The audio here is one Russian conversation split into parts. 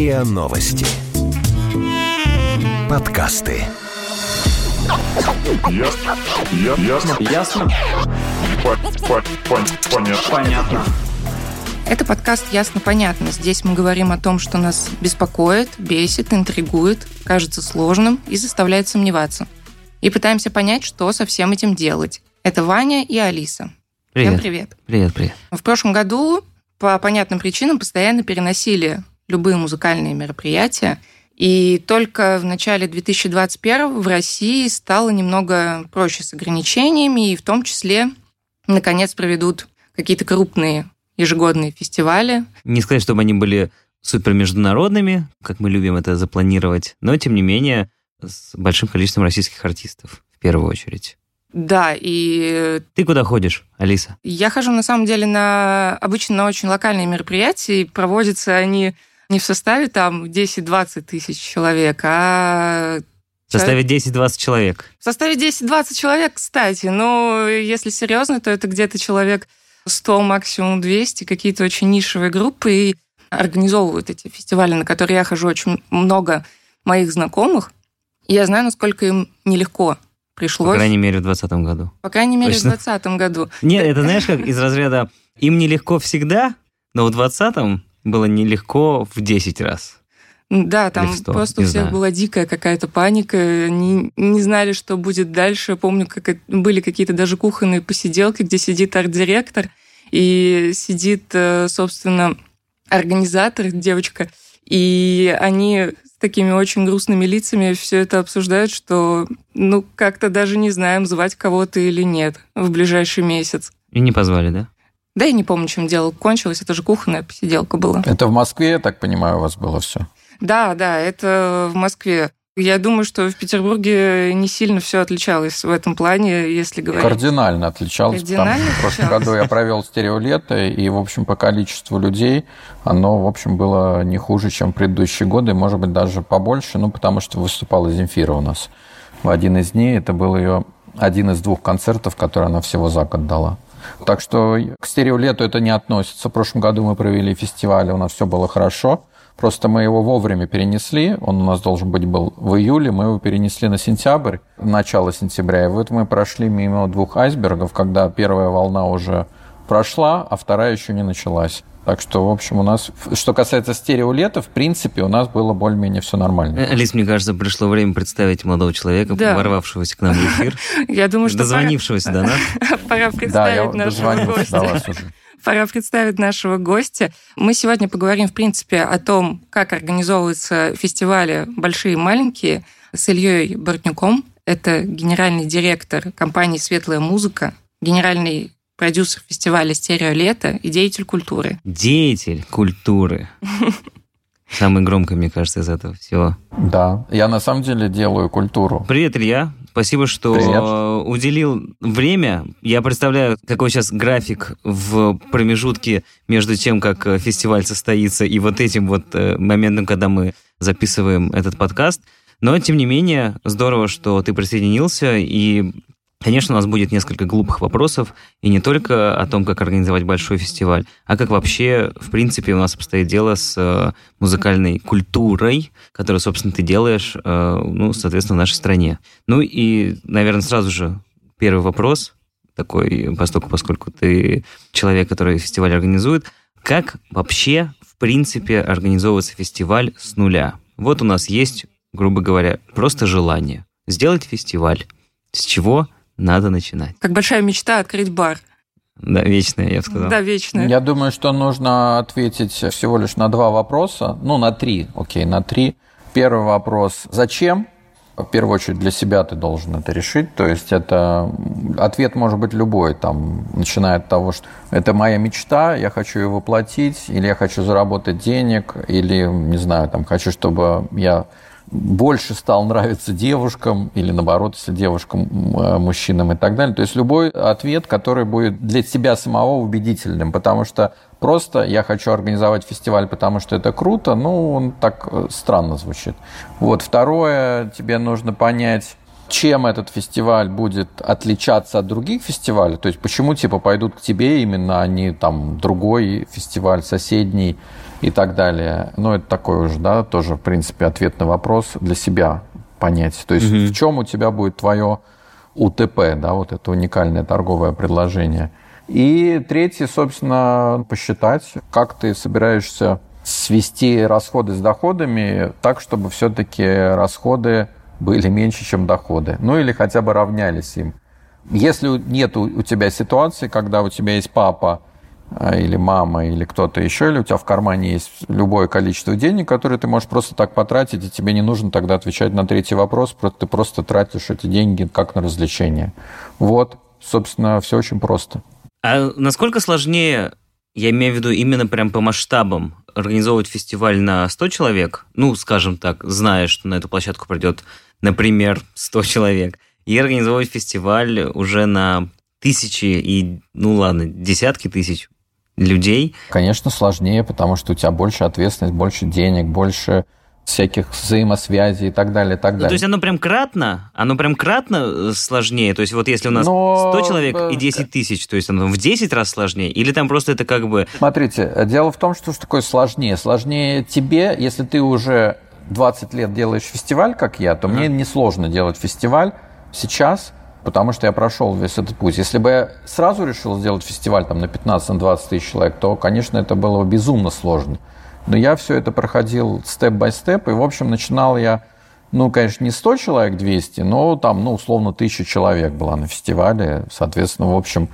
РИА Новости. Подкасты. Ясно. Я- Ясно. Ясно? По- по- пон- Понятно. Понятно. Это подкаст «Ясно-понятно». Здесь мы говорим о том, что нас беспокоит, бесит, интригует, кажется сложным и заставляет сомневаться. И пытаемся понять, что со всем этим делать. Это Ваня и Алиса. Всем Привет. привет. Привет, привет. В прошлом году по понятным причинам постоянно переносили любые музыкальные мероприятия. И только в начале 2021 в России стало немного проще с ограничениями, и в том числе, наконец, проведут какие-то крупные ежегодные фестивали. Не сказать, чтобы они были супер международными, как мы любим это запланировать, но тем не менее с большим количеством российских артистов в первую очередь. Да, и Ты куда ходишь, Алиса? я хожу на самом деле на обычно на очень локальные мероприятия, и проводятся они не в составе там 10-20 тысяч человек, а В составе 10-20 человек. В составе 10-20 человек, кстати, но если серьезно, то это где-то человек 100, максимум 200, какие-то очень нишевые группы, и организовывают эти фестивали, на которые я хожу очень много моих знакомых. И я знаю, насколько им нелегко По пришлось. крайней мере, в 2020 году. По крайней мере, Точно. в 2020 году. Нет, это знаешь, как из разряда им нелегко всегда, но в 2020 было нелегко в 10 раз. Да, там Или в 100, просто у не всех знаю. была дикая какая-то паника, они не знали, что будет дальше. Помню, как были какие-то даже кухонные посиделки, где сидит арт-директор и сидит, э, собственно, организатор, девочка, и они с такими очень грустными лицами все это обсуждают, что ну как-то даже не знаем, звать кого-то или нет в ближайший месяц. И не позвали, да? Да и не помню, чем дело кончилось, это же кухонная посиделка была. Это в Москве, я так понимаю, у вас было все. Да, да, это в Москве. Я думаю, что в Петербурге не сильно все отличалось в этом плане, если говорить. Кардинально отличалось. Кардинально что в прошлом году я провел стереолето, и, в общем, по количеству людей оно, в общем, было не хуже, чем предыдущие годы, может быть, даже побольше, ну, потому что выступала Земфира у нас. В один из дней это был ее один из двух концертов, которые она всего за год дала. Так что к стереолету это не относится. В прошлом году мы провели фестиваль, у нас все было хорошо. Просто мы его вовремя перенесли. Он у нас должен быть был в июле. Мы его перенесли на сентябрь, начало сентября. И вот мы прошли мимо двух айсбергов, когда первая волна уже прошла, а вторая еще не началась. Так что, в общем, у нас, что касается стереолета, в принципе, у нас было более-менее все нормально. Э, Алис, мне кажется, пришло время представить молодого человека, Да. ворвавшегося к нам в эфир, Я думаю, что дозвонившегося до нас. пора представить нашего гостя. Пора представить нашего гостя. Мы сегодня поговорим, в принципе, о том, как организовываются фестивали большие и маленькие с Ильей Бортнюком. Это генеральный директор компании «Светлая музыка», генеральный продюсер фестиваля «Стереолето» и деятель культуры. Деятель культуры. Самое громкое, мне кажется, из этого всего. Да, я на самом деле делаю культуру. Привет, Илья. Спасибо, что Привет. уделил время. Я представляю, какой сейчас график в промежутке между тем, как э, фестиваль состоится, и вот этим вот э, моментом, когда мы записываем этот подкаст. Но, тем не менее, здорово, что ты присоединился, и, конечно, у нас будет несколько глупых вопросов, и не только о том, как организовать большой фестиваль, а как вообще, в принципе, у нас обстоит дело с э, музыкальной культурой, которую, собственно, ты делаешь, э, ну, соответственно, в нашей стране. Ну и, наверное, сразу же первый вопрос, такой, поскольку, поскольку ты человек, который фестиваль организует, как вообще, в принципе, организовывается фестиваль с нуля? Вот у нас есть, грубо говоря, просто желание сделать фестиваль. С чего надо начинать? Как большая мечта открыть бар. Да, вечное, я бы сказал. Да, вечная. Я думаю, что нужно ответить всего лишь на два вопроса. Ну, на три, окей, на три. Первый вопрос – зачем? В первую очередь для себя ты должен это решить. То есть это ответ может быть любой, там, начиная от того, что это моя мечта, я хочу ее воплотить, или я хочу заработать денег, или, не знаю, там, хочу, чтобы я больше стал нравиться девушкам или наоборот, если девушкам, э, мужчинам и так далее. То есть любой ответ, который будет для тебя самого убедительным, потому что просто я хочу организовать фестиваль, потому что это круто, ну, он так э, странно звучит. Вот. Второе, тебе нужно понять, чем этот фестиваль будет отличаться от других фестивалей, то есть почему типа пойдут к тебе именно, а не там другой фестиваль, соседний и так далее. Ну, это такой уже, да, тоже, в принципе, ответ на вопрос для себя понять. То есть угу. в чем у тебя будет твое УТП, да, вот это уникальное торговое предложение. И третье, собственно, посчитать, как ты собираешься свести расходы с доходами так, чтобы все-таки расходы были меньше, чем доходы. Ну или хотя бы равнялись им. Если нет у тебя ситуации, когда у тебя есть папа а, или мама, или кто-то еще, или у тебя в кармане есть любое количество денег, которые ты можешь просто так потратить, и тебе не нужно тогда отвечать на третий вопрос, ты просто тратишь эти деньги как на развлечение. Вот, собственно, все очень просто. А насколько сложнее, я имею в виду именно прям по масштабам, организовывать фестиваль на 100 человек, ну, скажем так, зная, что на эту площадку придет например, 100 человек, и организовывать фестиваль уже на тысячи и, ну ладно, десятки тысяч людей. Конечно, сложнее, потому что у тебя больше ответственность, больше денег, больше всяких взаимосвязей и так далее, и так далее. Ну, то есть оно прям кратно, оно прям кратно э, сложнее. То есть вот если у нас Но... 100 человек и 10 тысяч, то есть оно в 10 раз сложнее? Или там просто это как бы... Смотрите, дело в том, что что такое сложнее. Сложнее тебе, если ты уже 20 лет делаешь фестиваль, как я, то mm-hmm. мне несложно делать фестиваль сейчас, потому что я прошел весь этот путь. Если бы я сразу решил сделать фестиваль там, на 15-20 тысяч человек, то, конечно, это было бы безумно сложно. Но я все это проходил степ-бай-степ, и, в общем, начинал я, ну, конечно, не 100 человек, 200, но там, ну, условно, 1000 человек было на фестивале. Соответственно, в общем,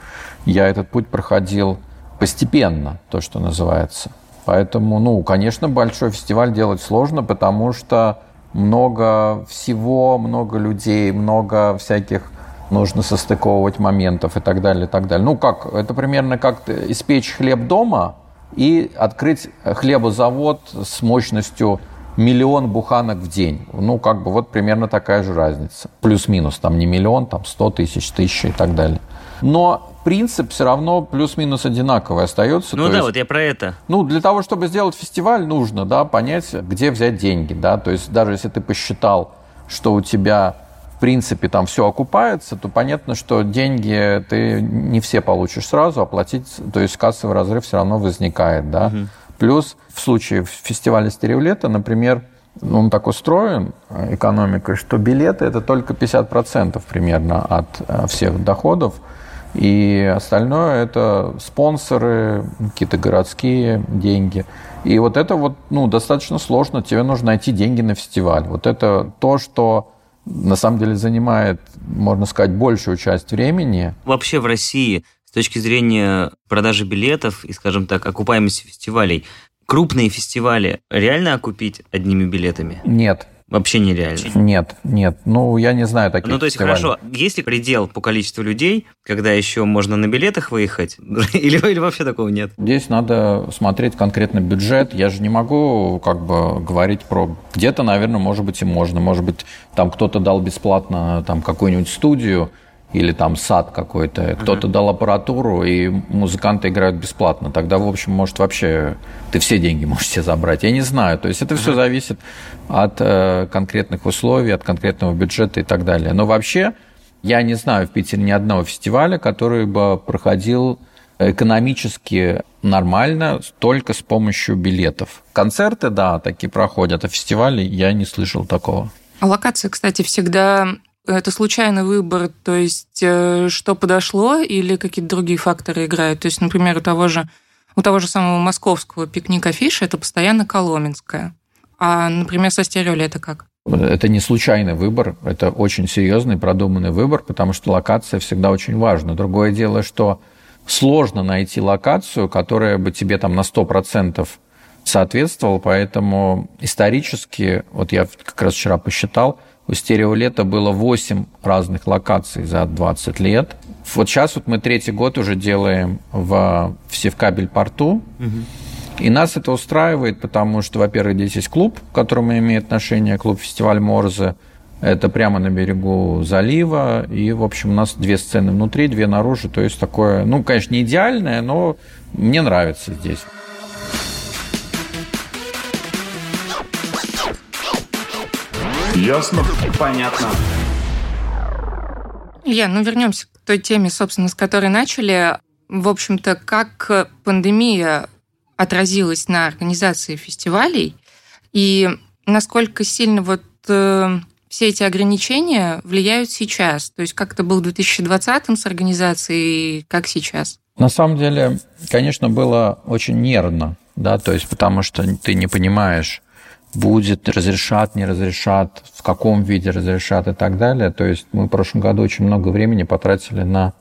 я этот путь проходил постепенно, то, что называется. Поэтому, ну, конечно, большой фестиваль делать сложно, потому что много всего, много людей, много всяких нужно состыковывать моментов и так далее, и так далее. Ну, как, это примерно как испечь хлеб дома и открыть хлебозавод с мощностью миллион буханок в день. Ну, как бы вот примерно такая же разница. Плюс-минус, там не миллион, там сто тысяч, тысяча и так далее. Но принцип все равно плюс-минус одинаковый остается. Ну да, есть, вот я про это. Ну, для того, чтобы сделать фестиваль, нужно, да, понять, где взять деньги, да, то есть даже если ты посчитал, что у тебя в принципе там все окупается, то понятно, что деньги ты не все получишь сразу, оплатить, то есть кассовый разрыв все равно возникает, да. Угу. Плюс в случае фестиваля стереолета, например, он так устроен экономикой, что билеты это только 50% примерно от э, всех доходов. И остальное это спонсоры, какие-то городские деньги. И вот это вот, ну, достаточно сложно. Тебе нужно найти деньги на фестиваль. Вот это то, что на самом деле занимает, можно сказать, большую часть времени. Вообще в России с точки зрения продажи билетов и, скажем так, окупаемости фестивалей, крупные фестивали реально окупить одними билетами? Нет. Вообще нереально. Нет, нет. Ну, я не знаю таких Ну, то есть, фестивалей. хорошо, есть ли предел по количеству людей, когда еще можно на билетах выехать? или, или вообще такого нет? Здесь надо смотреть конкретно бюджет. Я же не могу как бы говорить про... Где-то, наверное, может быть, и можно. Может быть, там кто-то дал бесплатно там какую-нибудь студию, или там сад какой-то, uh-huh. кто-то дал аппаратуру, и музыканты играют бесплатно. Тогда, в общем, может, вообще ты все деньги можешь себе забрать. Я не знаю. То есть это uh-huh. все зависит от э, конкретных условий, от конкретного бюджета и так далее. Но вообще, я не знаю в Питере ни одного фестиваля, который бы проходил экономически нормально только с помощью билетов. Концерты, да, такие проходят, а фестивали я не слышал такого. А локация, кстати, всегда это случайный выбор, то есть э, что подошло или какие-то другие факторы играют. То есть, например, у того же, у того же самого московского пикника Фиша это постоянно Коломенская. А, например, со стереоли это как? Это не случайный выбор, это очень серьезный, продуманный выбор, потому что локация всегда очень важна. Другое дело, что сложно найти локацию, которая бы тебе там на 100% соответствовала, поэтому исторически, вот я как раз вчера посчитал, у стереолета было 8 разных локаций за 20 лет. Вот сейчас вот мы третий год уже делаем в, в Севкабель порту. Угу. И нас это устраивает, потому что, во-первых, здесь есть клуб, к которому имеет отношение клуб-фестиваль Морзе. Это прямо на берегу залива. И, в общем, у нас две сцены внутри, две наружу. То есть такое, ну, конечно, не идеальное, но мне нравится здесь. Ясно? Понятно. Илья, ну вернемся к той теме, собственно, с которой начали. В общем-то, как пандемия отразилась на организации фестивалей и насколько сильно вот э, все эти ограничения влияют сейчас? То есть как это было в 2020 с организацией, как сейчас? На самом деле, конечно, было очень нервно, да, то есть потому что ты не понимаешь, будет, разрешат, не разрешат, в каком виде разрешат и так далее. То есть мы в прошлом году очень много времени потратили на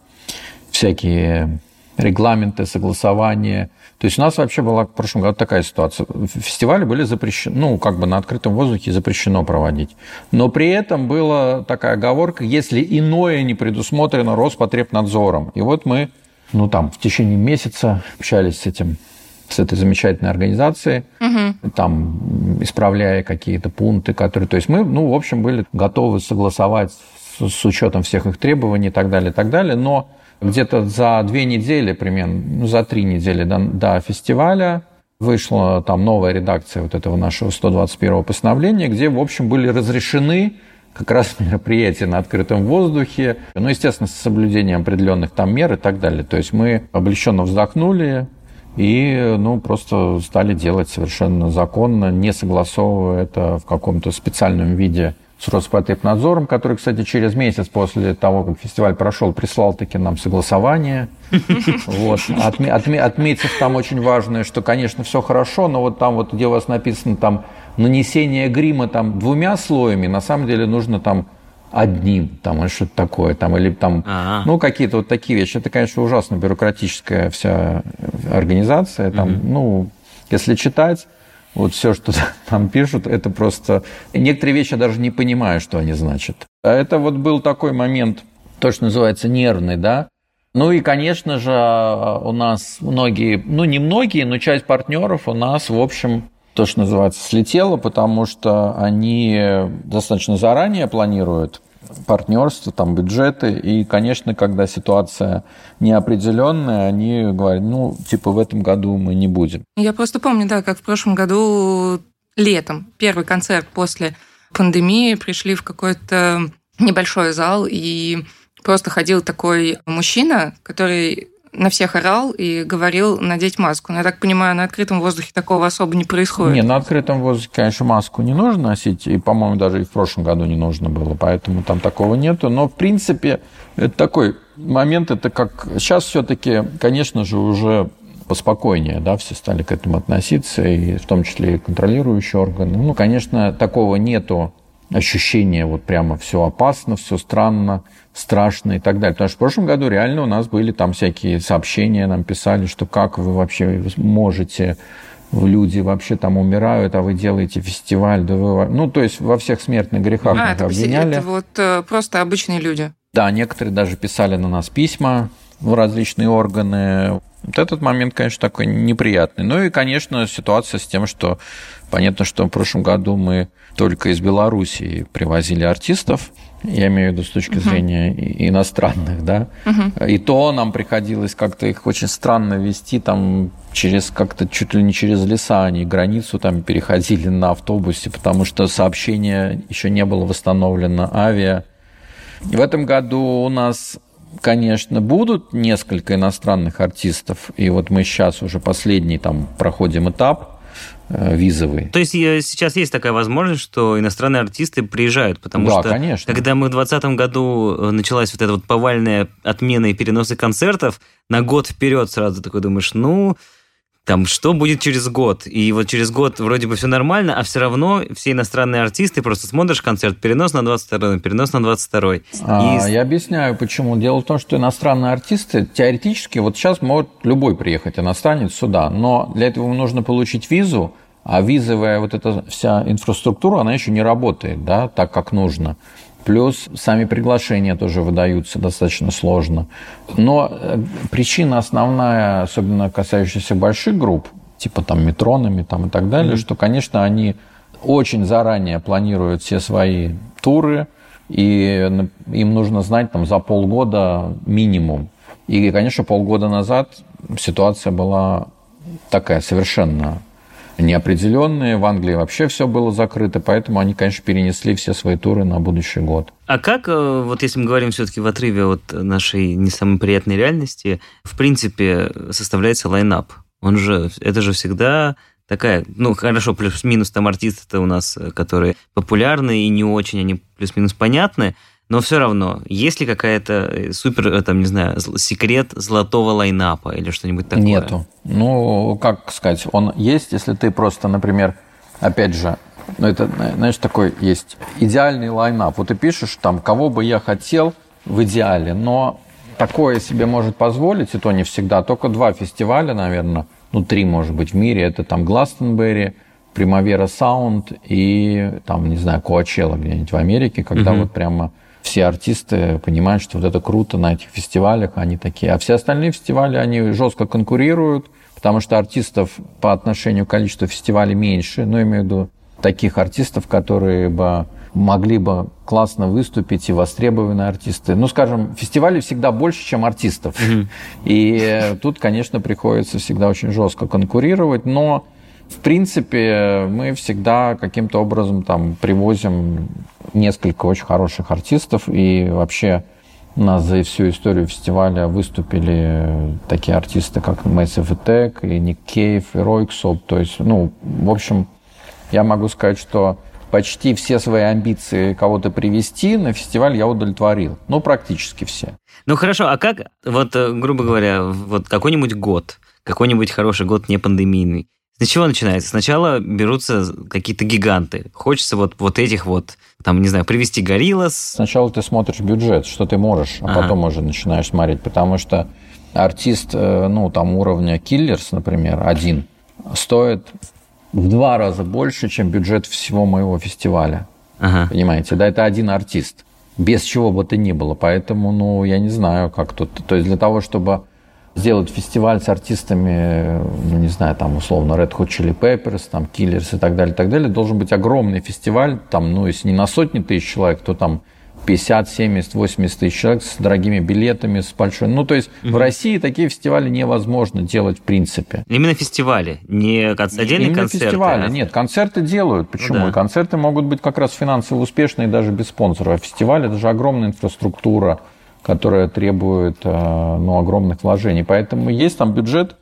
всякие регламенты, согласования. То есть у нас вообще была в прошлом году такая ситуация. Фестивали были запрещены, ну, как бы на открытом воздухе запрещено проводить. Но при этом была такая оговорка, если иное не предусмотрено Роспотребнадзором. И вот мы, ну, там, в течение месяца общались с этим с этой замечательной организацией, угу. там, исправляя какие-то пункты, которые... То есть мы, ну, в общем, были готовы согласовать с, с учетом всех их требований и так далее, и так далее, но где-то за две недели, примерно, ну, за три недели до, до фестиваля вышла там новая редакция вот этого нашего 121-го постановления, где, в общем, были разрешены как раз мероприятия на открытом воздухе, ну, естественно, с соблюдением определенных там мер и так далее. То есть мы облегченно вздохнули и, ну, просто стали делать совершенно законно, не согласовывая это в каком-то специальном виде с Роспотребнадзором, который, кстати, через месяц после того, как фестиваль прошел, прислал таки нам согласование. Вот. Отме, отме, отметив там очень важное, что, конечно, все хорошо, но вот там вот, где у вас написано там нанесение грима там двумя слоями, на самом деле нужно там одним, там, или что-то такое, там, или там, А-а. ну, какие-то вот такие вещи. Это, конечно, ужасно бюрократическая вся организация, там, угу. ну, если читать, вот все, что там пишут, это просто... Некоторые вещи я даже не понимаю, что они значат. А это вот был такой момент, то, что называется нервный, да. Ну и, конечно же, у нас многие, ну не многие, но часть партнеров у нас, в общем, то, что называется, слетело, потому что они достаточно заранее планируют партнерства, там бюджеты. И, конечно, когда ситуация неопределенная, они говорят, ну, типа, в этом году мы не будем. Я просто помню, да, как в прошлом году летом, первый концерт после пандемии, пришли в какой-то небольшой зал, и просто ходил такой мужчина, который на всех орал и говорил надеть маску. Но я так понимаю, на открытом воздухе такого особо не происходит. Не, на открытом воздухе, конечно, маску не нужно носить, и, по-моему, даже и в прошлом году не нужно было, поэтому там такого нету. Но, в принципе, это такой момент, это как... Сейчас все-таки, конечно же, уже поспокойнее, да, все стали к этому относиться, и в том числе и контролирующие органы. Ну, конечно, такого нету ощущения вот прямо все опасно, все странно, страшно и так далее. Потому что в прошлом году реально у нас были там всякие сообщения, нам писали, что как вы вообще можете люди вообще там умирают, а вы делаете фестиваль, да вы... Ну, то есть во всех смертных грехах а, это, обвиняли. Это вот э, просто обычные люди. Да, некоторые даже писали на нас письма в различные органы. Вот этот момент, конечно, такой неприятный. Ну и, конечно, ситуация с тем, что понятно, что в прошлом году мы только из Белоруссии привозили артистов, я имею в виду с точки зрения uh-huh. иностранных, да, uh-huh. и то нам приходилось как-то их очень странно вести там через как-то чуть ли не через леса, они границу там переходили на автобусе, потому что сообщение еще не было восстановлено, авиа. И в этом году у нас конечно, будут несколько иностранных артистов, и вот мы сейчас уже последний там проходим этап, визовый. То есть сейчас есть такая возможность, что иностранные артисты приезжают, потому да, что конечно. когда мы в 2020 году э, началась вот эта вот повальная отмена и переносы концертов, на год вперед сразу такой думаешь, ну, там, что будет через год? И вот через год вроде бы все нормально, а все равно все иностранные артисты, просто смотришь концерт, перенос на 22 перенос на 22 а, и... Я объясняю, почему. Дело в том, что иностранные артисты теоретически, вот сейчас может любой приехать иностранец сюда, но для этого нужно получить визу, а визовая вот эта вся инфраструктура, она еще не работает, да, так, как нужно. Плюс сами приглашения тоже выдаются достаточно сложно. Но э, причина основная, особенно касающаяся больших групп, типа там метронами там, и так далее, mm-hmm. что, конечно, они очень заранее планируют все свои туры, и им нужно знать там за полгода минимум. И, конечно, полгода назад ситуация была такая совершенно неопределенные. В Англии вообще все было закрыто, поэтому они, конечно, перенесли все свои туры на будущий год. А как, э, вот если мы говорим все-таки в отрыве от нашей не самой приятной реальности, в принципе, составляется лайнап? Он же, это же всегда такая, ну, хорошо, плюс-минус там артисты-то у нас, э, которые популярны и не очень, они плюс-минус понятны, но все равно, есть ли какая-то э, супер, э, там, не знаю, секрет золотого лайнапа или что-нибудь такое? Нету. Ну, как сказать, он есть, если ты просто, например, опять же, ну, это, знаешь, такой есть идеальный лайнап. Вот ты пишешь там, кого бы я хотел в идеале, но такое себе может позволить, и то не всегда. Только два фестиваля, наверное, ну, три, может быть, в мире. Это там Гластенберри, Примавера Саунд и там, не знаю, Коачелла где-нибудь в Америке, когда угу. вот прямо все артисты понимают, что вот это круто на этих фестивалях, они такие. А все остальные фестивали, они жестко конкурируют, потому что артистов по отношению к количеству фестивалей меньше, но имею в виду таких артистов, которые бы могли бы классно выступить и востребованные артисты. Ну, скажем, фестивалей всегда больше, чем артистов. Mm-hmm. И тут, конечно, приходится всегда очень жестко конкурировать, но в принципе, мы всегда каким-то образом там привозим несколько очень хороших артистов, и вообще у нас за всю историю фестиваля выступили такие артисты, как Massive Attack, и Ник Кейв, и Ройксоп. То есть, ну, в общем, я могу сказать, что почти все свои амбиции кого-то привести на фестиваль я удовлетворил. Ну, практически все. Ну, хорошо, а как, вот, э, грубо говоря, вот какой-нибудь год, какой-нибудь хороший год не пандемийный, с чего начинается? Сначала берутся какие-то гиганты. Хочется вот, вот этих вот, там, не знаю, привести гориллас. Сначала ты смотришь бюджет, что ты можешь, а ага. потом уже начинаешь смотреть, потому что артист, э, ну, там, уровня Киллерс, например, один, стоит в два раза больше, чем бюджет всего моего фестиваля. Ага. Понимаете, да, это один артист. Без чего бы то ни было. Поэтому, ну, я не знаю, как тут. То есть для того, чтобы сделать фестиваль с артистами, ну, не знаю, там, условно, Red Hot Chili Peppers, там, Killers и так далее, и так далее, должен быть огромный фестиваль, там, ну, если не на сотни тысяч человек, то там 50, 70, 80 тысяч человек с дорогими билетами, с большой... Ну, то есть угу. в России такие фестивали невозможно делать в принципе. Именно фестивали, не отдельные Именно концерты? фестивали, а... нет. Концерты делают. Почему? Ну, да. Концерты могут быть как раз финансово успешные даже без спонсора. А фестиваль – это же огромная инфраструктура, которая требует э, ну, огромных вложений. Поэтому есть там бюджет,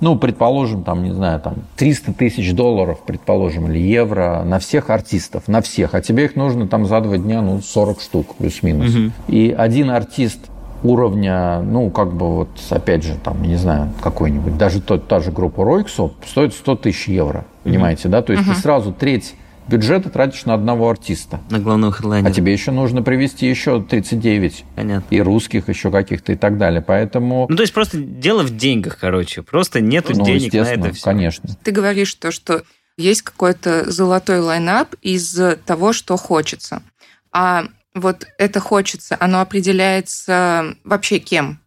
ну, предположим, там, не знаю, там 300 тысяч долларов, предположим, или евро на всех артистов, на всех. А тебе их нужно там за два дня, ну, 40 штук плюс-минус. Угу. И один артист уровня, ну, как бы вот, опять же, там, не знаю, какой-нибудь, даже тот, та же группа Ройксо стоит 100 тысяч евро, понимаете, да? То есть угу. ты сразу треть бюджета тратишь на одного артиста. На главного хедлайнера. А тебе еще нужно привести еще 39. Понятно. И русских еще каких-то и так далее. Поэтому... Ну, то есть просто дело в деньгах, короче. Просто нету ну, денег на это все. конечно. Ты говоришь то, что есть какой-то золотой лайнап из того, что хочется. А вот это хочется, оно определяется вообще кем?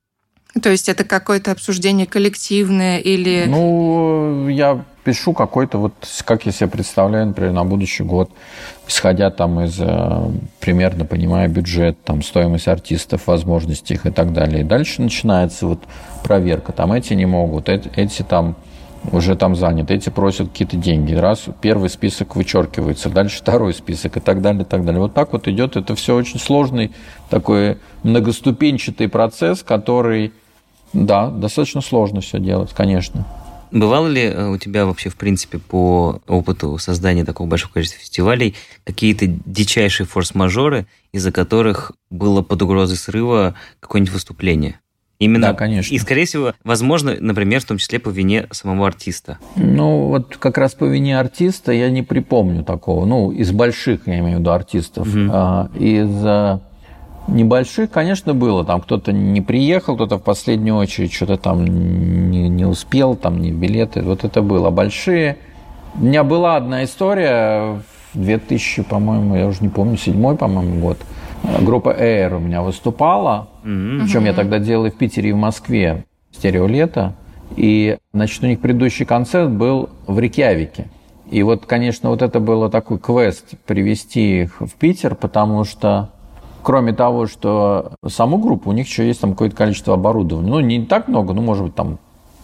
То есть это какое-то обсуждение коллективное или... Ну, я пишу какой-то, вот как я себе представляю, например, на будущий год, исходя там из, э, примерно понимая бюджет, там, стоимость артистов, возможности их и так далее. И дальше начинается вот проверка. Там эти не могут, эти, эти там уже там заняты, эти просят какие-то деньги. Раз первый список вычеркивается, дальше второй список и так далее, и так далее. Вот так вот идет. Это все очень сложный такой многоступенчатый процесс, который, да, достаточно сложно все делать, конечно. Бывало ли э, у тебя вообще, в принципе, по опыту создания такого большого количества фестивалей какие-то дичайшие форс-мажоры, из-за которых было под угрозой срыва какое-нибудь выступление? Именно, да, конечно. И, скорее всего, возможно, например, в том числе по вине самого артиста. Ну, вот как раз по вине артиста я не припомню такого. Ну, из больших, я имею в виду, артистов. Угу. Из Небольших, конечно, было. Там кто-то не приехал, кто-то в последнюю очередь что-то там не, не успел, там не билеты. Вот это было. Большие. У меня была одна история в 2000, по-моему, я уже не помню, седьмой, по-моему, год. Группа Air у меня выступала. Mm-hmm. Причем я тогда делал и в Питере, и в Москве. Стерео лето. И, значит, у них предыдущий концерт был в Рикьявике. И вот, конечно, вот это было такой квест привести их в Питер, потому что Кроме того, что саму группу, у них еще есть там какое-то количество оборудования. Ну, не так много, ну, может быть, там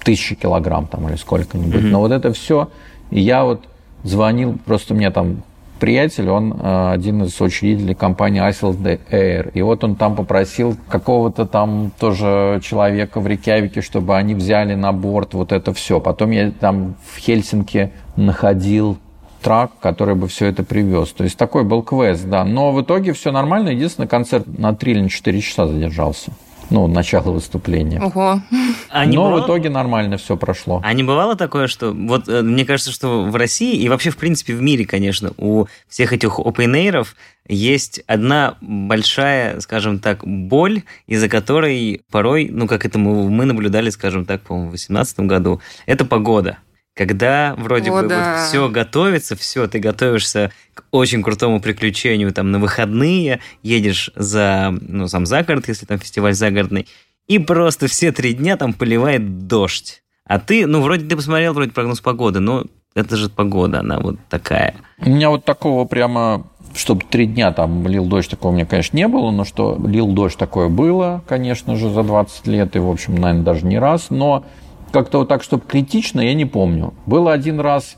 тысячи килограмм там или сколько-нибудь. Mm-hmm. Но вот это все И я вот звонил, просто мне там приятель, он э, один из учредителей компании Iceland Air. И вот он там попросил какого-то там тоже человека в Рейкявике, чтобы они взяли на борт вот это все. Потом я там в Хельсинки находил трак, который бы все это привез. То есть такой был квест, да. Но в итоге все нормально. Единственное, концерт на 3 или 4 часа задержался ну, начало выступления. Ого. А Но бывало- в итоге нормально все прошло. А не бывало такое, что... Вот э, мне кажется, что в России и вообще, в принципе, в мире, конечно, у всех этих open есть одна большая, скажем так, боль, из-за которой порой, ну, как это мы, мы наблюдали, скажем так, по-моему, в 2018 году, это погода. Когда вроде О, бы да. все готовится, все, ты готовишься к очень крутому приключению, там, на выходные, едешь за, ну, сам за город, если там фестиваль загородный, и просто все три дня там поливает дождь. А ты, ну, вроде ты посмотрел, вроде прогноз погоды, но это же погода, она вот такая. У меня вот такого прямо, чтобы три дня там лил дождь, такого у меня, конечно, не было, но что лил дождь такое было, конечно же, за 20 лет, и, в общем, наверное, даже не раз, но как-то вот так, чтобы критично, я не помню. Было один раз,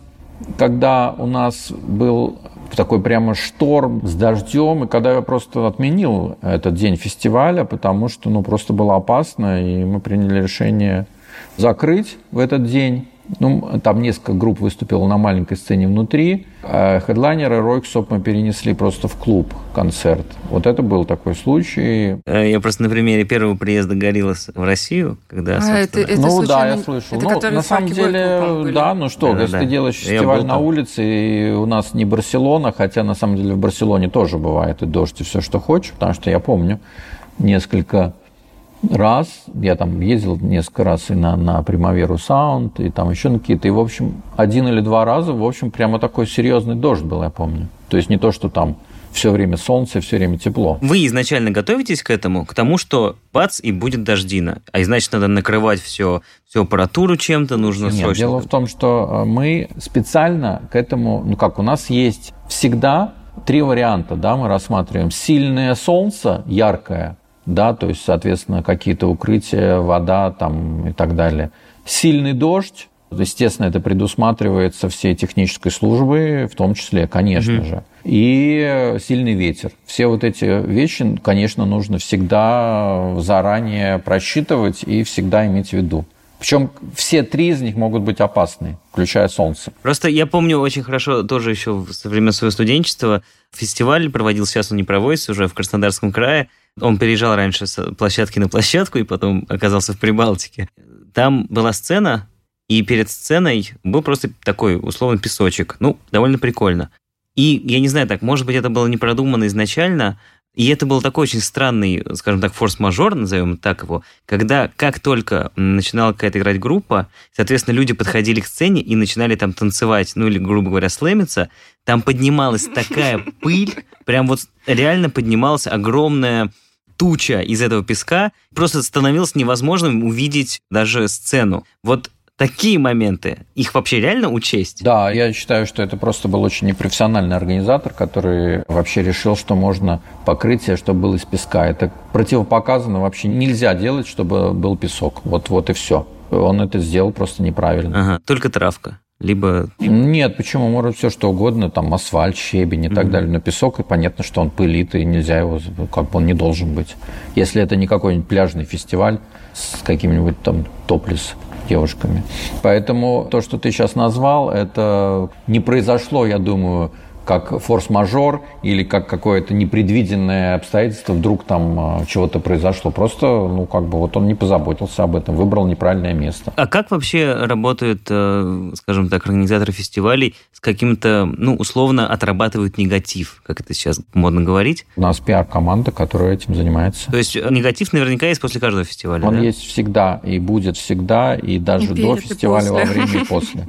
когда у нас был такой прямо шторм с дождем, и когда я просто отменил этот день фестиваля, потому что, ну, просто было опасно, и мы приняли решение закрыть в этот день. Ну, там несколько групп выступило на маленькой сцене внутри. А хедлайнеры Ройксоп мы перенесли просто в клуб концерт. Вот это был такой случай. Э, Я просто на примере первого приезда Гориллас в Россию, когда, А, собственно, это- это ну да, случайно- я слышал. это ну, на самом деле, да, ну что, Да-да-да. если ты делаешь фестиваль на улице, и у нас не Барселона, хотя на самом деле в Барселоне тоже бывает и дождь, и все, что хочешь, потому что я помню несколько раз, я там ездил несколько раз и на, на Примаверу Саунд, и там еще на какие-то, и, в общем, один или два раза, в общем, прямо такой серьезный дождь был, я помню. То есть не то, что там все время солнце, все время тепло. Вы изначально готовитесь к этому, к тому, что бац, и будет дождина. А значит, надо накрывать все, всю аппаратуру чем-то, нужно Нет, срочно. дело в том, что э, мы специально к этому, ну как, у нас есть всегда три варианта, да, мы рассматриваем. Сильное солнце, яркое, да, то есть, соответственно, какие-то укрытия, вода там и так далее. Сильный дождь, естественно, это предусматривается всей технической службой, в том числе, конечно же. И сильный ветер. Все вот эти вещи, конечно, нужно всегда заранее просчитывать и всегда иметь в виду. Причем все три из них могут быть опасны, включая солнце. Просто я помню очень хорошо тоже еще со времен своего студенчества фестиваль проводился, сейчас он не проводится уже в Краснодарском крае. Он переезжал раньше с площадки на площадку и потом оказался в Прибалтике. Там была сцена, и перед сценой был просто такой условно песочек. Ну, довольно прикольно. И я не знаю, так, может быть, это было не продумано изначально, и это был такой очень странный, скажем так, форс-мажор, назовем так его, когда как только начинала какая-то играть группа, соответственно, люди подходили к сцене и начинали там танцевать, ну или, грубо говоря, слэмиться, там поднималась такая пыль, прям вот реально поднималась огромная туча из этого песка, просто становилось невозможным увидеть даже сцену. Вот такие моменты, их вообще реально учесть? Да, я считаю, что это просто был очень непрофессиональный организатор, который вообще решил, что можно покрытие, чтобы было из песка. Это противопоказано вообще нельзя делать, чтобы был песок. Вот, вот и все. Он это сделал просто неправильно. Ага, только травка. Либо Нет, почему? Может все что угодно, там асфальт, щебень и так далее. Но песок, и понятно, что он пылит, и нельзя его, как бы он не должен быть. Если это не какой-нибудь пляжный фестиваль с какими-нибудь там топлес девушками. Поэтому то, что ты сейчас назвал, это не произошло, я думаю, как форс-мажор или как какое-то непредвиденное обстоятельство, вдруг там э, чего-то произошло. Просто, ну, как бы вот он не позаботился об этом, выбрал неправильное место. А как вообще работают, э, скажем так, организаторы фестивалей с каким-то, ну, условно отрабатывают негатив, как это сейчас модно говорить? У нас пиар-команда, которая этим занимается. То есть э, негатив наверняка есть после каждого фестиваля, Он да? есть всегда и будет всегда, и даже И до фестиваля, во время и после.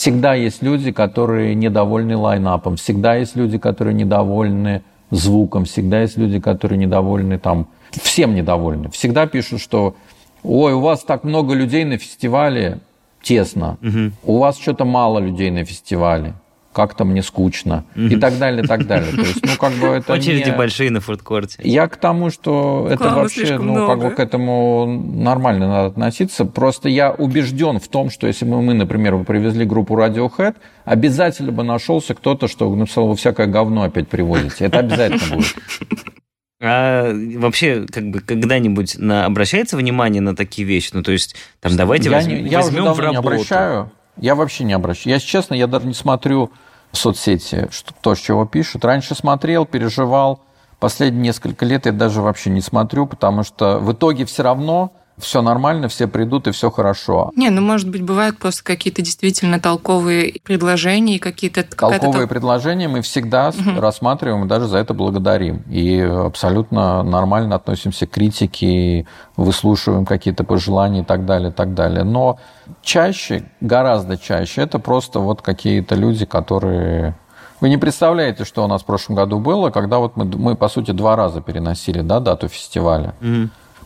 Всегда есть люди, которые недовольны лайнапом, всегда есть люди, которые недовольны звуком, всегда есть люди, которые недовольны там, всем недовольны. Всегда пишут, что ой, у вас так много людей на фестивале, тесно, Мгм. у вас что-то мало людей на фестивале. Как-то мне скучно и так далее, и так далее. То есть, ну, как бы это Очереди не... большие на фудкорте. Я к тому, что это Рекламы вообще, ну, как бы много. к этому нормально надо относиться. Просто я убежден в том, что если бы мы, например, привезли группу Radiohead, обязательно бы нашелся кто-то, что написал, вы всякое говно опять привозите. Это обязательно будет. А вообще, как бы, когда-нибудь на, обращается внимание на такие вещи? Ну, то есть, там, давайте я, возьмем, не- я уже возьмем давно в работу. не обращаю. Я вообще не обращаюсь. Я, честно, я даже не смотрю в соцсети, что, кто с чего пишет. Раньше смотрел, переживал. Последние несколько лет я даже вообще не смотрю, потому что в итоге все равно все нормально, все придут и все хорошо. Не, ну, может быть, бывают просто какие-то действительно толковые предложения и какие-то... Толковые тол- предложения мы всегда с- рассматриваем и даже за это благодарим. И абсолютно нормально относимся к критике, выслушиваем какие-то пожелания и так далее, и так далее. Но чаще, гораздо чаще, это просто вот какие-то люди, которые... Вы не представляете, что у нас в прошлом году было, когда вот мы, мы по сути, два раза переносили да, дату фестиваля.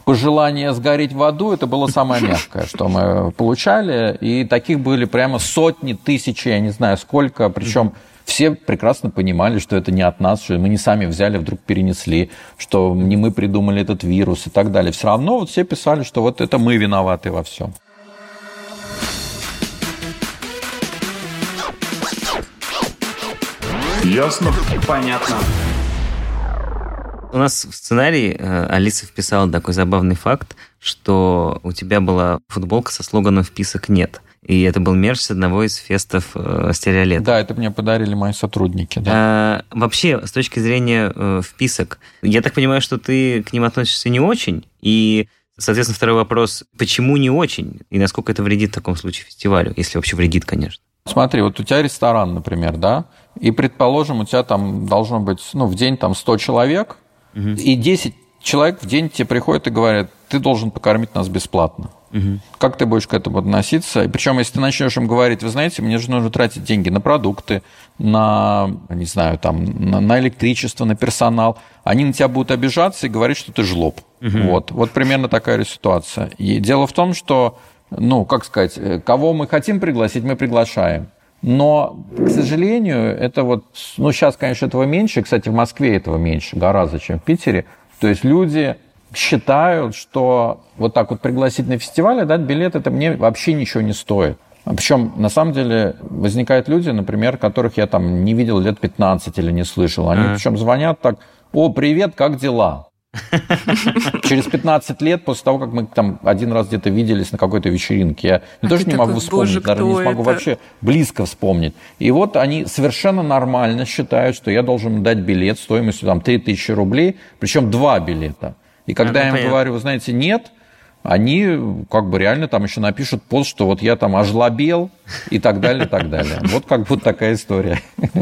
Пожелание сгореть в аду – это было самое мягкое, что мы получали. И таких были прямо сотни, тысячи, я не знаю сколько. Причем все прекрасно понимали, что это не от нас, что мы не сами взяли, вдруг перенесли, что не мы придумали этот вирус и так далее. Все равно вот все писали, что вот это мы виноваты во всем. Ясно? Понятно. У нас в сценарии э, Алиса вписала такой забавный факт, что у тебя была футболка со слоганом «Вписок нет». И это был мерч с одного из фестов э, стереолет. Да, это мне подарили мои сотрудники. Да. А, вообще, с точки зрения э, вписок, я так понимаю, что ты к ним относишься не очень. И, соответственно, второй вопрос, почему не очень? И насколько это вредит в таком случае фестивалю, если вообще вредит, конечно. Смотри, вот у тебя ресторан, например, да, и, предположим, у тебя там должно быть, ну, в день там 100 человек, и 10 человек в день тебе приходят и говорят, ты должен покормить нас бесплатно. Как ты будешь к этому относиться? И причем, если ты начнешь им говорить, вы знаете, мне же нужно тратить деньги на продукты, на, не знаю, там, на, на электричество, на персонал, они на тебя будут обижаться и говорить, что ты жлоб. Вот. вот примерно такая ситуация. И дело в том, что, ну, как сказать, э, кого мы хотим пригласить, мы приглашаем. Но, к сожалению, это вот, ну, сейчас, конечно, этого меньше. Кстати, в Москве этого меньше гораздо, чем в Питере. То есть люди считают, что вот так вот пригласить на фестиваль и дать билет, это мне вообще ничего не стоит. Причем, на самом деле, возникают люди, например, которых я там не видел лет 15 или не слышал. Они Ага. причем звонят так, о, привет, как дела? Через 15 лет после того, как мы там один раз где-то виделись на какой-то вечеринке, я А тоже не такой, могу вспомнить, «Боже, даже не смогу это?» вообще близко вспомнить. И вот они совершенно нормально считают, что я должен дать билет стоимостью там 3000 рублей, причем два билета. И когда ну, я им понятно. говорю, вы знаете, нет, они как бы реально там еще напишут пост, что вот я там ожлобел и так далее, и так далее. Вот как бы такая история.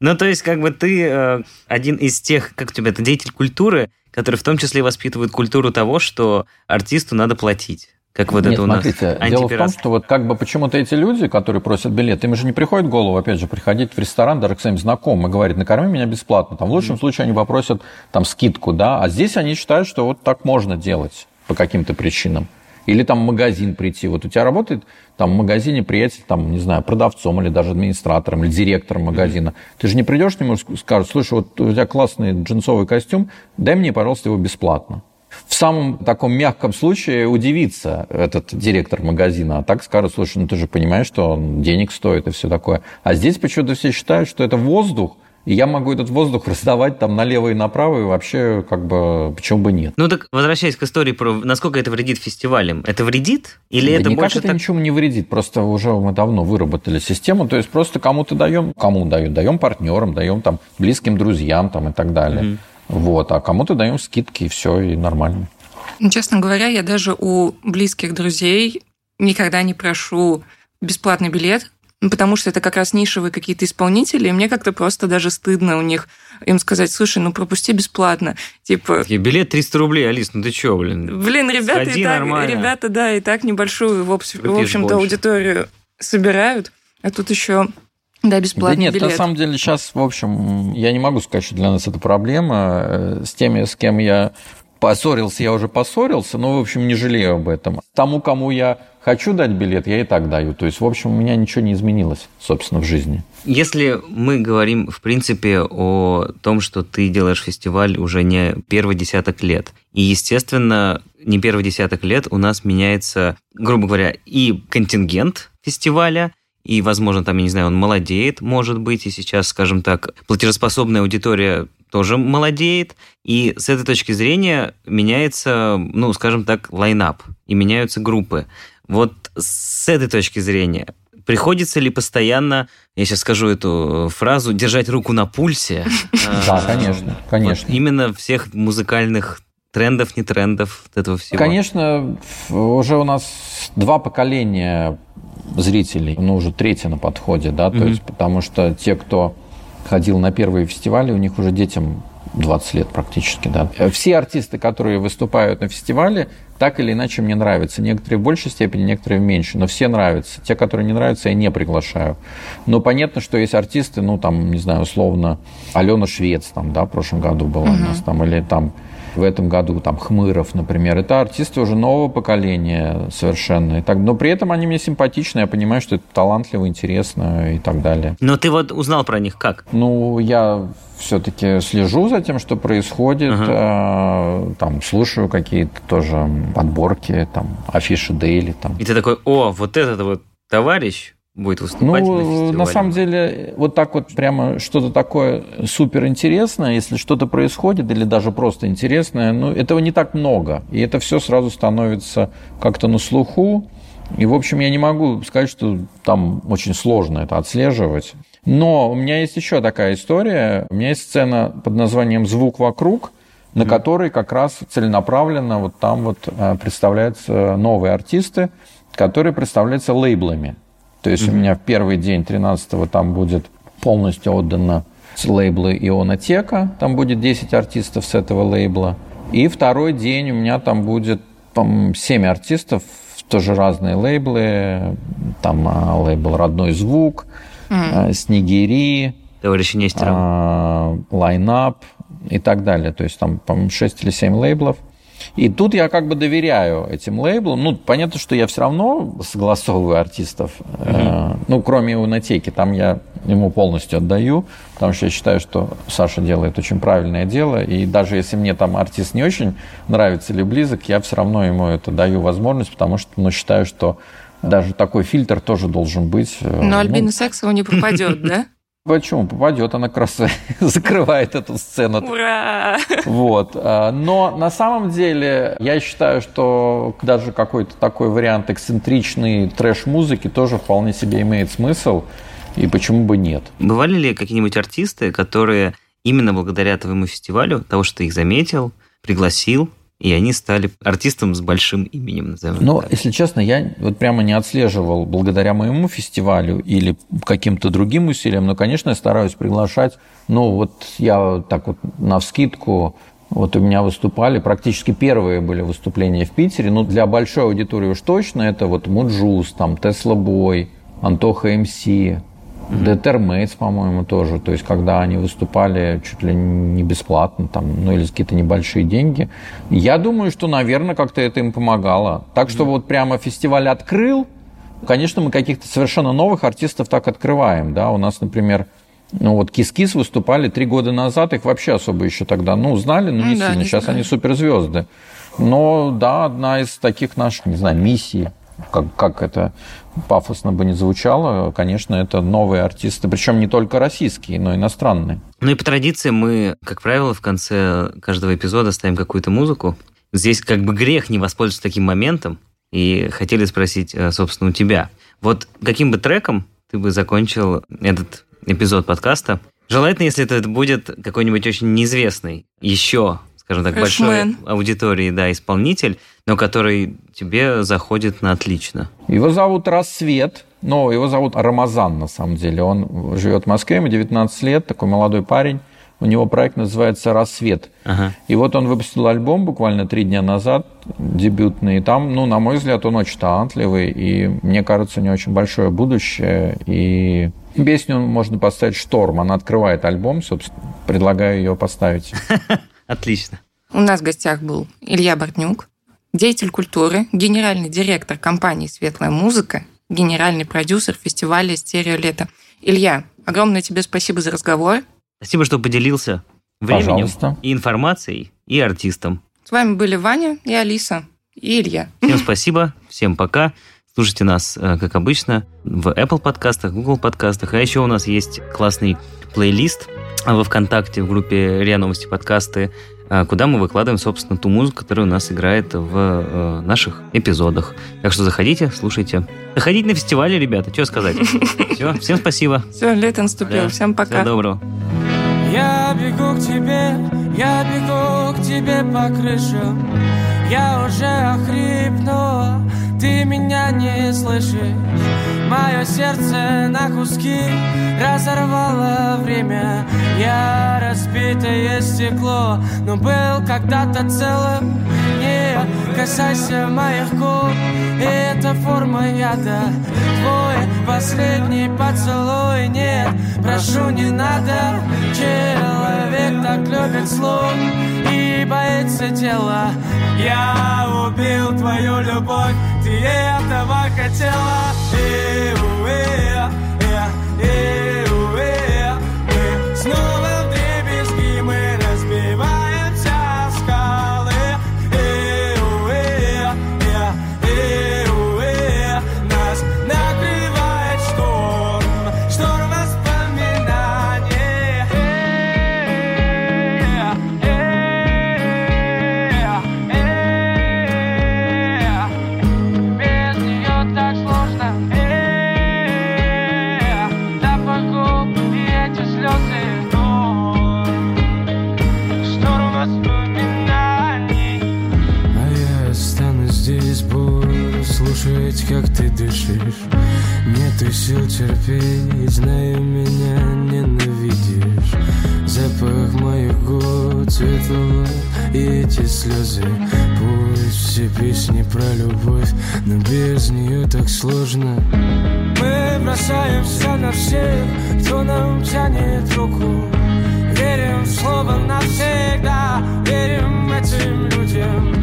Ну, то есть, как бы ты э, один из тех, как у тебя, это деятель культуры, который в том числе воспитывает культуру того, что артисту надо платить. Как вот Нет, это у нас смотрите, дело в том, что вот как бы почему-то эти люди, которые просят билет, им же не приходит в голову, опять же, приходить в ресторан даже к своим знакомым и говорить, накорми меня бесплатно. Там, в лучшем случае они попросят там скидку, да, а здесь они считают, что вот так можно делать по каким-то причинам. Или там в магазин прийти. Вот у тебя работает там в магазине приятель, там, не знаю, продавцом или даже администратором, или директором магазина. Ты же не придешь к нему и скажешь, слушай, вот у тебя классный джинсовый костюм, дай мне, пожалуйста, его бесплатно. В самом таком мягком случае удивится этот директор магазина, а так скажет, слушай, ну ты же понимаешь, что он денег стоит и все такое. А здесь почему-то все считают, что это воздух, и я могу этот воздух раздавать там налево и направо, и вообще, как бы, почему бы нет. Ну так, возвращаясь к истории про насколько это вредит фестивалям, это вредит? Или Да это никак больше это так... ничего не вредит, просто уже мы давно выработали систему, то есть просто кому-то даем, кому даем, даем партнерам, даем там близким друзьям там и так далее. Вот, а кому-то даем скидки, и все, и нормально. Ну, Честно говоря, я даже у близких друзей никогда не прошу бесплатный билет, потому что это как раз нишевые какие-то исполнители, и мне как-то просто даже стыдно у них им сказать, слушай, ну пропусти бесплатно. Типа, Такие, Билет 300 рублей, Алис, ну ты чё, блин? блин, ребята, Сходи и так, нормально. ребята, да, и так небольшую, в, общем, в общем-то, больше. аудиторию собирают, а тут еще, да, Да бесплатный нет, билет. на самом деле сейчас, в общем, я не могу сказать, что для нас это проблема. Э, С теми, с кем я Поссорился я уже поссорился, но, в общем, не жалею об этом. Тому, кому я хочу дать билет, я и так даю. То есть, в общем, у меня ничего не изменилось, собственно, в жизни. Если мы говорим, в принципе, о том, что ты делаешь фестиваль уже не первый десяток лет, и, естественно, не первый десяток лет у нас меняется, грубо говоря, и контингент фестиваля, и, возможно, там, я не знаю, он молодеет, может быть, и сейчас, скажем так, платежеспособная аудитория тоже молодеет, и с этой точки зрения меняется, ну, скажем так, лайнап, и меняются группы. Вот с этой точки зрения, приходится ли постоянно, я сейчас скажу эту фразу, держать руку на пульсе? Да, конечно, конечно. Именно всех музыкальных трендов, не трендов, этого всего? Конечно, уже у нас два поколения зрителей, ну, уже третье на подходе, да, то есть потому что те, кто ходил на первые фестивали, у них уже детям 20 лет практически, да. Все артисты, которые выступают на фестивале, так или иначе мне нравятся. Некоторые в большей степени, некоторые в меньшей, но все нравятся. Те, которые не нравятся, я не приглашаю. Но понятно, что есть артисты, ну, там, не знаю, условно, Алена Швец, там, да, в прошлом году была угу. у нас, там, или там в этом году там Хмыров, например. Это артисты уже нового поколения совершенно. И так, но при этом они мне симпатичны, я понимаю, что это талантливо, интересно и так далее. Но ты вот узнал про них как? Ну, я все-таки слежу за тем, что происходит, ага. э, там слушаю какие-то тоже подборки, там афиши Дейли. Там. И ты такой, о, вот этот вот товарищ, будет выступать ну, на фестивале? На самом деле, вот так вот прямо что-то такое супер интересное, если что-то происходит или даже просто интересное, ну, этого не так много. И это все сразу становится как-то на слуху. И, в общем, я не могу сказать, что там очень сложно это отслеживать. Но у меня есть еще такая история. У меня есть сцена под названием «Звук вокруг», на mm которой как раз целенаправленно вот там вот э, представляются новые артисты, которые представляются лейблами. То есть mm-hmm. у меня в первый день 13-го там будет полностью отдано с лейбла Ионотека. Там будет 10 артистов с этого лейбла. И второй день у меня там будет там, 7 артистов, тоже разные лейблы. Там а, лейбл «Родной звук», mm-hmm. «Снегири», Товарищ Нестеров. А, «Лайнап» и так далее. То есть там, по-моему, 6 или 7 лейблов. И тут я как бы доверяю этим лейблам. Ну, понятно, что я все равно согласовываю артистов. Mm-hmm. Ну, кроме Унотеки, там я ему полностью отдаю, потому что я считаю, что Саша делает очень правильное дело. И даже если мне там артист не очень нравится или близок, я все равно ему это даю возможность, потому что ну, считаю, что даже такой фильтр тоже должен быть. Э, Но Альбина ну... Сексова не пропадет, да? Почему? Попадет, она раз закрывает эту сцену. Ура! Вот. А, но на самом деле я считаю, что даже какой-то такой вариант эксцентричной трэш-музыки тоже вполне себе имеет смысл. И почему бы нет? Бывали ли какие-нибудь артисты, которые именно благодаря твоему фестивалю, того, что ты их заметил, пригласил, и они стали артистом с большим именем, назовем Ну, если честно, я вот прямо не отслеживал благодаря моему фестивалю или каким-то другим усилиям, но, конечно, я стараюсь приглашать. Ну, вот я так вот на вскидку вот у меня выступали, практически первые были выступления в Питере, ну, для большой аудитории уж точно, это вот Муджус, там, Тесла Бой, Антоха МС, Determates, по-моему, тоже. То есть, когда они выступали чуть ли не бесплатно, там, ну или какие-то небольшие деньги. Я думаю, что, наверное, как-то это им помогало. Так что вот прямо фестиваль открыл. Конечно, мы каких-то совершенно новых артистов так открываем. Да? У нас, например, ну вот Кис-Кис выступали три года назад, их вообще особо еще тогда, ну, знали, но не да, сильно. Не Сейчас знаю. они суперзвезды. Но да, одна из таких наших, не знаю, миссий как, как это пафосно бы не звучало, конечно, это новые артисты, причем не только российские, но и иностранные. Ну и по традиции мы, как правило, в конце каждого эпизода ставим какую-то музыку. Здесь как бы грех не воспользоваться таким моментом, и хотели спросить, э, собственно, у тебя. Вот каким бы треком ты бы закончил этот эпизод подкаста? Желательно, если это будет какой-нибудь очень неизвестный еще скажем так, большой аудитории, да, исполнитель, но который тебе заходит на отлично. Его зовут Рассвет, но его зовут Рамазан, на самом деле. Он живет в Москве, ему 19 лет, такой молодой парень. У него проект называется «Рассвет». Ага. И вот он выпустил альбом буквально три дня назад, дебютный. И там, ну, на мой взгляд, он очень талантливый. И мне кажется, у него очень большое будущее. И песню можно поставить «Шторм». Она открывает альбом, собственно. Предлагаю ее поставить. Отлично. У нас в гостях был Илья Бортнюк, деятель культуры, генеральный директор компании «Светлая музыка», генеральный продюсер фестиваля «Стерео лето». Илья, огромное тебе спасибо за разговор. Спасибо, что поделился временем Пожалуйста. и информацией, и артистом. С вами были Ваня и Алиса, и Илья. Всем спасибо, всем пока. Слушайте нас, э, как обычно, в Apple подкастах, Google подкастах. А еще у нас есть классный плейлист во ВКонтакте в группе РИА Новости подкасты, куда мы выкладываем, собственно, ту музыку, которая у нас играет в э, наших эпизодах. Так что заходите, слушайте. Заходите на фестивали, ребята, что сказать. Все, всем спасибо. Все, лето наступило. Да. Всем пока. Всего доброго. Я бегу к тебе, я бегу к тебе по крышам Я уже охрип, но ты меня не слышишь. Мое сердце на куски разорвало время. Я разбитое стекло, но был когда-то целым. Не касайся моих губ, и это форма яда. Твой последний поцелуй, нет, прошу, не надо. Человек так любит слух и боится тела. Я убил твою любовь, ты этого хотела Иу-э, э, иу-э. Любовь, но без нее так сложно. Мы бросаем все на всех, кто нам тянет руку. Верим в слово навсегда, верим этим людям.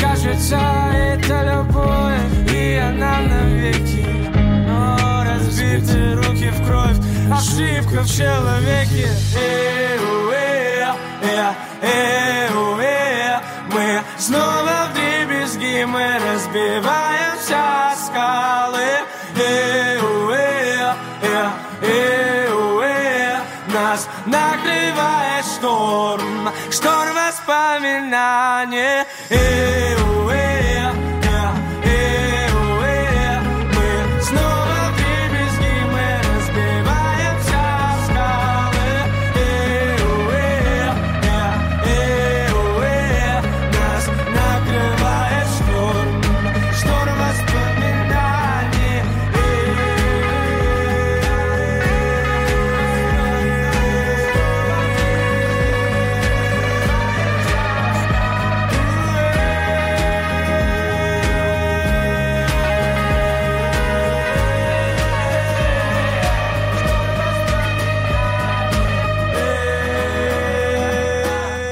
Кажется, это любовь, и она навеки. Но разбиты руки в кровь, ошибка в человеке. Эу-э, Нас накрывает шторм, шторм воспоминаний